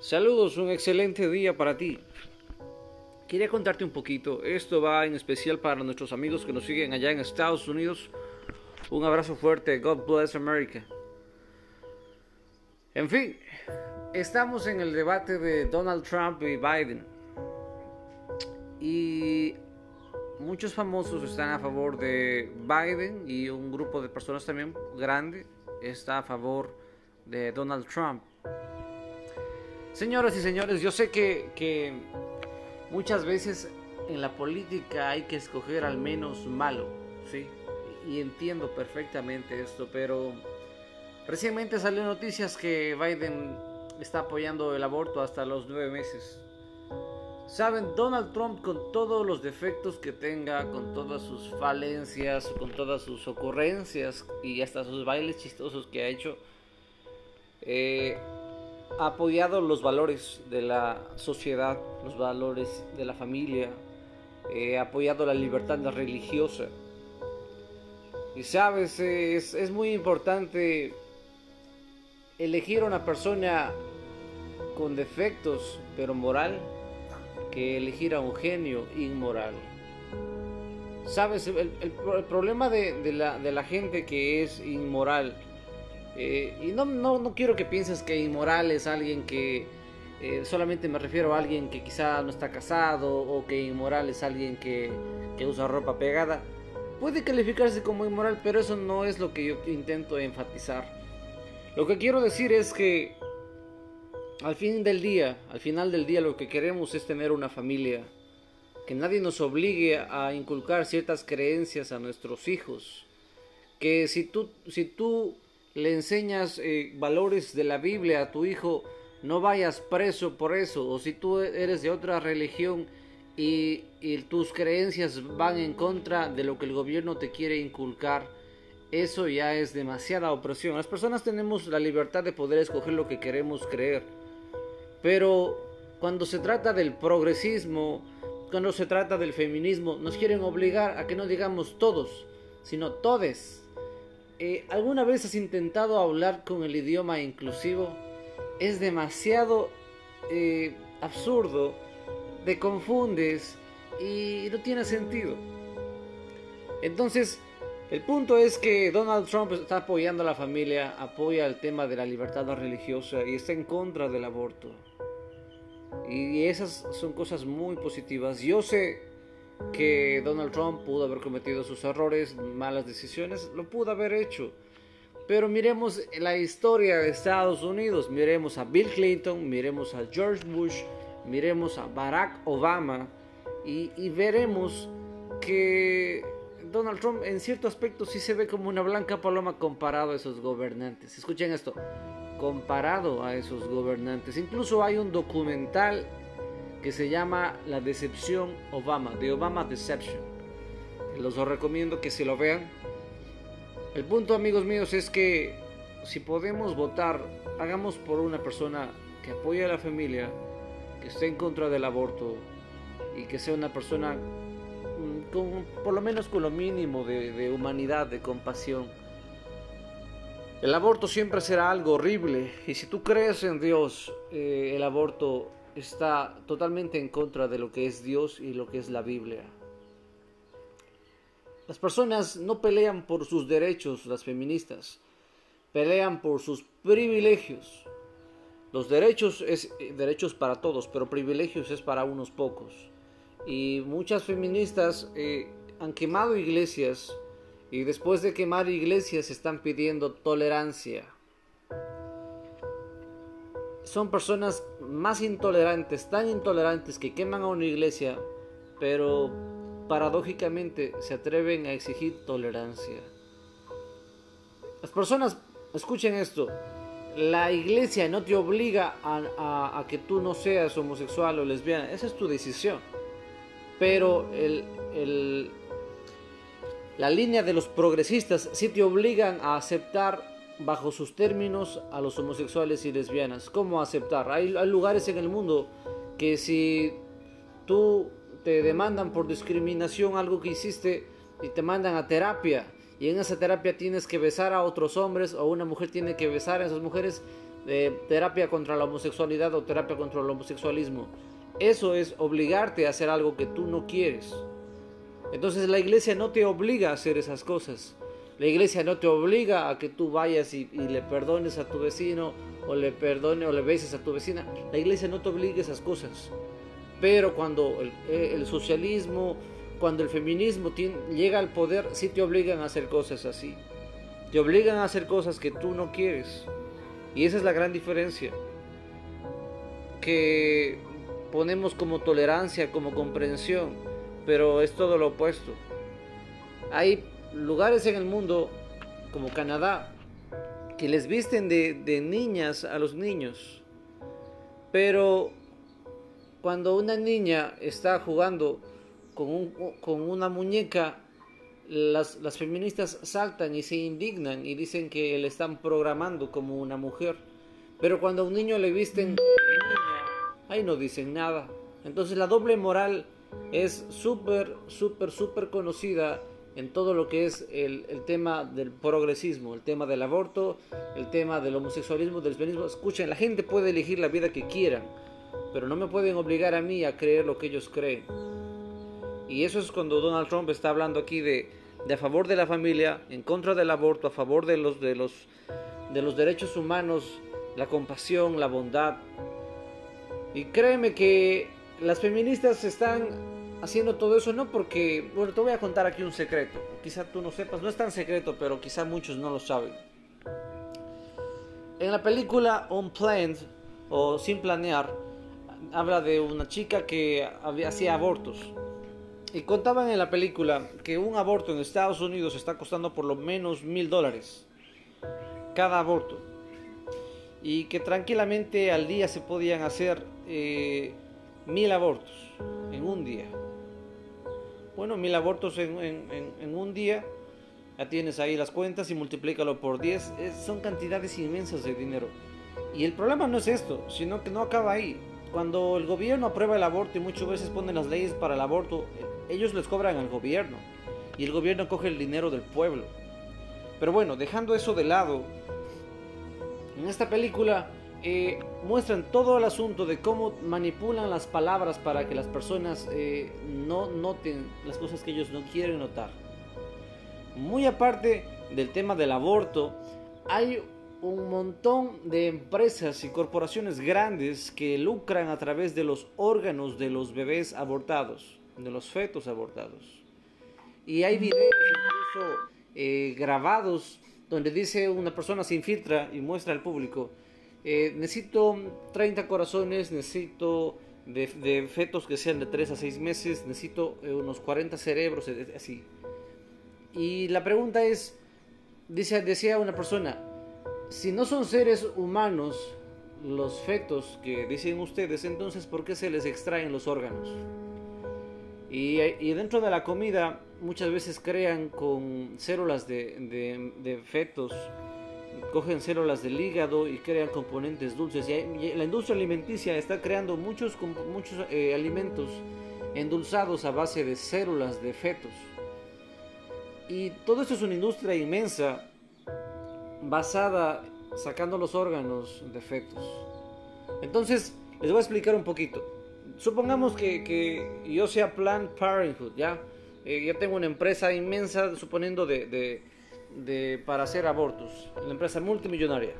Saludos, un excelente día para ti. Quería contarte un poquito, esto va en especial para nuestros amigos que nos siguen allá en Estados Unidos. Un abrazo fuerte, God bless America. En fin, estamos en el debate de Donald Trump y Biden. Y muchos famosos están a favor de Biden y un grupo de personas también grande está a favor de Donald Trump. Señoras y señores, yo sé que, muchas veces en la política hay que escoger al menos malo, ¿sí? Y entiendo perfectamente esto, pero recientemente salió noticias que Biden está apoyando el aborto hasta los nueve meses. Saben, Donald Trump con todos los defectos que tenga, con todas sus falencias, con todas sus ocurrencias y hasta sus bailes chistosos que ha hecho, eh, apoyado los valores de la sociedad, los valores de la familia, ha apoyado la libertad religiosa. Y sabes, es, es muy importante elegir a una persona con defectos, pero moral, que elegir a un genio inmoral. Sabes, el, problema de, la, de la gente que es inmoral, eh, y no, no, no, quiero que pienses que inmoral es alguien que eh, solamente me refiero a alguien que quizá no está casado o que inmoral es alguien que, que usa ropa pegada. Puede calificarse como inmoral, pero eso no es lo que yo intento enfatizar. Lo que quiero decir es que al fin del día, al final del día lo que queremos es tener una familia, que nadie nos obligue a inculcar ciertas creencias a nuestros hijos, que si tú, si tú le enseñas eh, valores de la Biblia a tu hijo, no vayas preso por eso. O si tú eres de otra religión y, tus creencias van en contra de lo que el gobierno te quiere inculcar, eso ya es demasiada opresión. Las personas tenemos la libertad de poder escoger lo que queremos creer. Pero cuando se trata del progresismo, cuando se trata del feminismo, nos quieren obligar a que no digamos todos, sino todes. Eh, ¿Alguna vez has intentado hablar con el idioma inclusivo? Es demasiado eh, absurdo, te confundes y no tiene sentido. Entonces, el punto es que Donald Trump está apoyando a la familia, apoya el tema de la libertad religiosa y está en contra del aborto. Y esas son cosas muy positivas. Yo sé que Donald Trump pudo haber cometido sus errores, malas decisiones, lo pudo haber hecho. Pero miremos la historia de Estados Unidos, miremos a Bill Clinton, miremos a George Bush, miremos a Barack Obama y, veremos que Donald Trump en cierto aspecto sí se ve como una blanca paloma comparado a esos gobernantes. Escuchen esto, comparado a esos gobernantes. Incluso hay un documental que se llama La Decepción Obama, de Obama Deception. Los recomiendo que se lo vean. El punto, amigos míos, es que si podemos votar, hagamos por una persona que apoye a la familia, que esté en contra del aborto y que sea una persona mm, con, por lo menos con lo mínimo de, humanidad, de compasión. El aborto siempre será algo horrible y si tú crees en Dios, eh, el aborto está totalmente en contra de lo que es Dios y lo que es la Biblia. Las personas no pelean por sus derechos, las feministas, pelean por sus privilegios. Los derechos es eh, derechos para todos, pero privilegios es para unos pocos. Y muchas feministas eh, han quemado iglesias y después de quemar iglesias están pidiendo tolerancia son personas más intolerantes, tan intolerantes que queman a una iglesia, pero paradójicamente se atreven a exigir tolerancia. Las personas, escuchen esto, la iglesia no te obliga a, que tú no seas homosexual o lesbiana, esa es tu decisión. Pero la línea de los progresistas sí te obligan a aceptar bajo sus términos a los homosexuales y lesbianas. ¿Cómo aceptar? Hay, lugares en el mundo que si tú te demandan por discriminación algo que hiciste y te mandan a terapia y en esa terapia tienes que besar a otros hombres o una mujer tiene que besar a esas mujeres, terapia contra la homosexualidad o terapia contra el homosexualismo. Eso es obligarte a hacer algo que tú no quieres. Entonces la iglesia no te obliga a hacer esas cosas. La iglesia no te obliga a que tú vayas y, le perdones a tu vecino o le perdone o le beses a tu vecina. La iglesia no te obliga a esas cosas. Pero cuando el, socialismo, cuando el feminismo llega al poder, sí te obligan a hacer cosas así. Te obligan a hacer cosas que tú no quieres. Y esa es la gran diferencia. Que ponemos como tolerancia, como comprensión, pero es todo lo opuesto. Hay lugares en el mundo, como Canadá, que les visten de, niñas a los niños, pero cuando una niña está jugando con, una muñeca, las, las, feministas saltan y se indignan y dicen que le están programando como una mujer. Pero cuando a un niño le visten ahí no dicen nada. Entonces la doble moral es súper, súper, súper conocida en todo lo que es el, tema del progresismo, el tema del aborto, el tema del homosexualismo, del lesbianismo. Escuchen, la gente puede elegir la vida que quieran, pero no me pueden obligar a mí a creer lo que ellos creen. Y eso es cuando Donald Trump está hablando aquí de, de a favor de la familia, en contra del aborto, a favor de los, de los, de los derechos humanos, la compasión, la bondad. Y créeme que las feministas están haciendo todo eso no porque, bueno, te voy a contar aquí un secreto. Quizá tú no sepas, no es tan secreto, pero quizá muchos no lo saben. En la película Unplanned o Sin Planear, habla de una chica que hacía abortos. Y contaban en la película que un aborto en Estados Unidos está costando por lo menos mil dólares. Cada aborto. Y que tranquilamente al día se podían hacer eh, mil abortos en un día. Bueno, mil abortos en, un día, ya tienes ahí las cuentas y multiplícalo por 10, son cantidades inmensas de dinero. Y el problema no es esto, sino que no acaba ahí. Cuando el gobierno aprueba el aborto y muchas veces ponen las leyes para el aborto, ellos les cobran al gobierno y el gobierno coge el dinero del pueblo. Pero bueno, dejando eso de lado, en esta película eh, muestran todo el asunto de cómo manipulan las palabras para que las personas eh, no noten las cosas que ellos no quieren notar. Muy aparte del tema del aborto, hay un montón de empresas y corporaciones grandes que lucran a través de los órganos de los bebés abortados, de los fetos abortados. Y hay videos incluso eh, grabados donde dice una persona se infiltra y muestra al público eh, necesito 30 corazones, necesito de, fetos que sean de 3 a 6 meses, necesito eh, unos 40 cerebros, así. Y la pregunta es, dice, decía una persona, si no son seres humanos los fetos que dicen ustedes, entonces ¿por qué se les extraen los órganos? Y, y dentro de la comida muchas veces crean con células de, de fetos cogen células del hígado y crean componentes dulces. Y la industria alimenticia está creando muchos, muchos eh, alimentos endulzados a base de células de fetos. Y todo esto es una industria inmensa basada sacando los órganos de fetos. Entonces, les voy a explicar un poquito. Supongamos que, yo sea Planned Parenthood, ¿ya? Eh, ya tengo una empresa inmensa, suponiendo de, para hacer abortos, la empresa multimillonaria.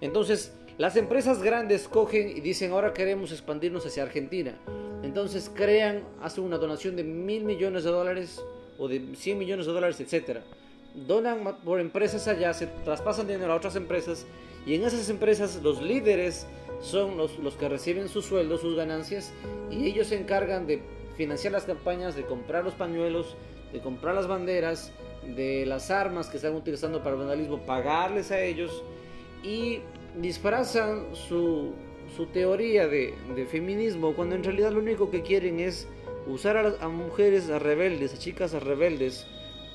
Entonces, las empresas grandes cogen y dicen, ahora queremos expandirnos hacia Argentina. Entonces crean, hacen una donación de mil millones de dólares o de 100 millones de dólares, etc. Donan por empresas allá, se traspasan dinero a otras empresas y en esas empresas los líderes son los, los que reciben sus sueldos, sus ganancias y ellos se encargan de financiar las campañas, de comprar los pañuelos, de comprar las banderas, de las armas que están utilizando para el vandalismo, pagarles a ellos y disfrazan su, su teoría de, de, feminismo cuando en realidad lo único que quieren es usar a, a mujeres a rebeldes, a chicas a rebeldes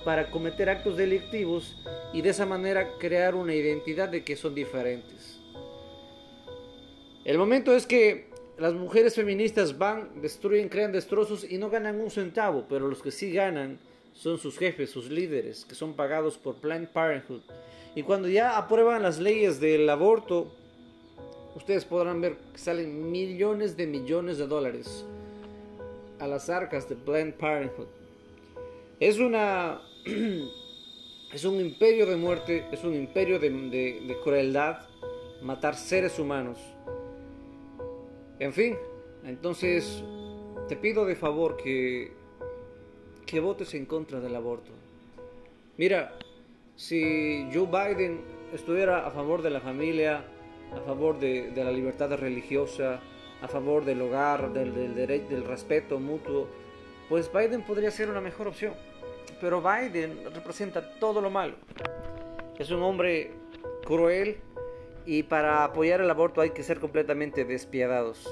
para cometer actos delictivos y de esa manera crear una identidad de que son diferentes. El momento es que las mujeres feministas van, destruyen, crean destrozos y no ganan un centavo, pero los que sí ganan son sus jefes, sus líderes, que son pagados por Planned Parenthood. Y cuando ya aprueban las leyes del aborto, ustedes podrán ver que salen millones de millones de dólares a las arcas de Planned Parenthood. Es una es un imperio de muerte, es un imperio de, de crueldad, matar seres humanos. En fin, entonces te pido de favor que que votes en contra del aborto. Mira, si Joe Biden estuviera a favor de la familia, a favor de, la libertad religiosa, a favor del hogar, del, del, del respeto mutuo, pues Biden podría ser una mejor opción. Pero Biden representa todo lo malo. Es un hombre cruel y para apoyar el aborto hay que ser completamente despiadados.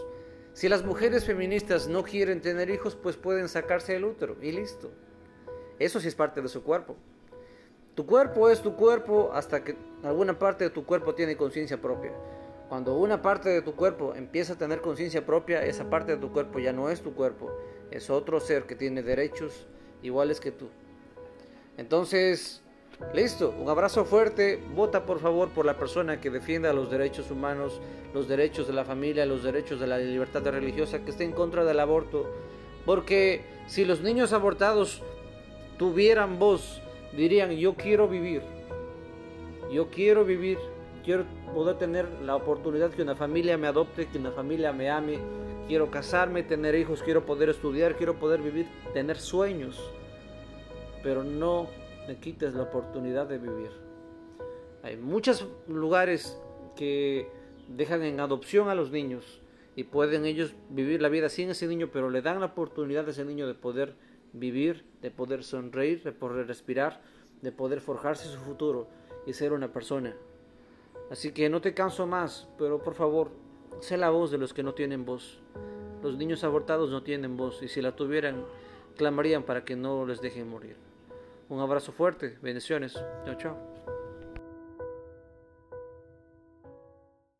Si las mujeres feministas no quieren tener hijos, pues pueden sacarse el útero y listo. Eso sí es parte de su cuerpo. Tu cuerpo es tu cuerpo hasta que alguna parte de tu cuerpo tiene conciencia propia. Cuando una parte de tu cuerpo empieza a tener conciencia propia, esa parte de tu cuerpo ya no es tu cuerpo, es otro ser que tiene derechos iguales que tú. Entonces, listo, un abrazo fuerte, vota por favor por la persona que defienda los derechos humanos, los derechos de la familia, los derechos de la libertad religiosa, que esté en contra del aborto, porque si los niños abortados tuvieran voz, dirían, yo quiero vivir, yo quiero vivir, quiero poder tener la oportunidad que una familia me adopte, que una familia me ame, quiero casarme, tener hijos, quiero poder estudiar, quiero poder vivir, tener sueños, pero no me quites la oportunidad de vivir. Hay muchos lugares que dejan en adopción a los niños y pueden ellos vivir la vida sin ese niño, pero le dan la oportunidad a ese niño de poder vivir, de poder sonreír, de poder respirar, de poder forjarse su futuro y ser una persona. Así que no te canso más, pero por favor, sé la voz de los que no tienen voz. Los niños abortados no tienen voz y si la tuvieran, clamarían para que no les dejen morir. Un abrazo fuerte, bendiciones. Chao, chao.